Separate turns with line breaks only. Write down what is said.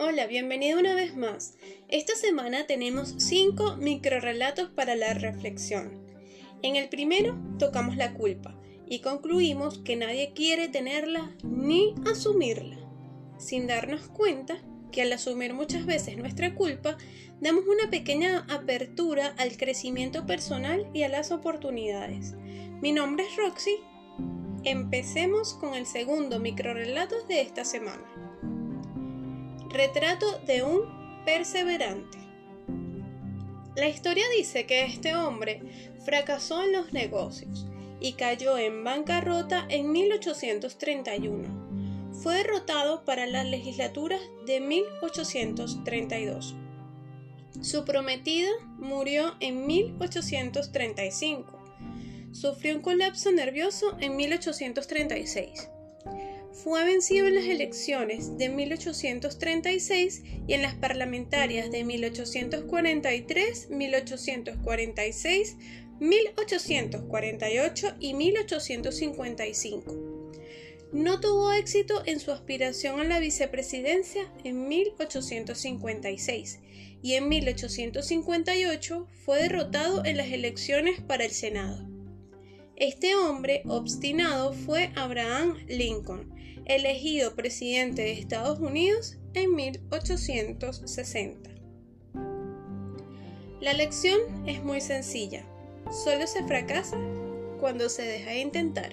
Hola, bienvenido una vez más. Esta semana tenemos 5 microrelatos para la reflexión. En el primero tocamos la culpa y concluimos que nadie quiere tenerla ni asumirla, sin darnos cuenta que al asumir muchas veces nuestra culpa, damos una pequeña apertura al crecimiento personal y a las oportunidades. Mi nombre es Roxy. Empecemos con el segundo microrelato de esta semana. Retrato de un perseverante. La historia dice que este hombre fracasó en los negocios y cayó en bancarrota en 1831 fue derrotado para las legislaturas de 1832. Su prometida murió en 1835. Sufrió un colapso nervioso en 1836. Fue vencido en las elecciones de 1836 y en las parlamentarias de 1843, 1846, 1848 y 1855 no tuvo éxito en su aspiración a la vicepresidencia en 1856 y en 1858 fue derrotado en las elecciones para el Senado. Este hombre obstinado fue Abraham Lincoln, elegido presidente de Estados Unidos en 1860. La lección es muy sencilla, solo se fracasa cuando se deja de intentar.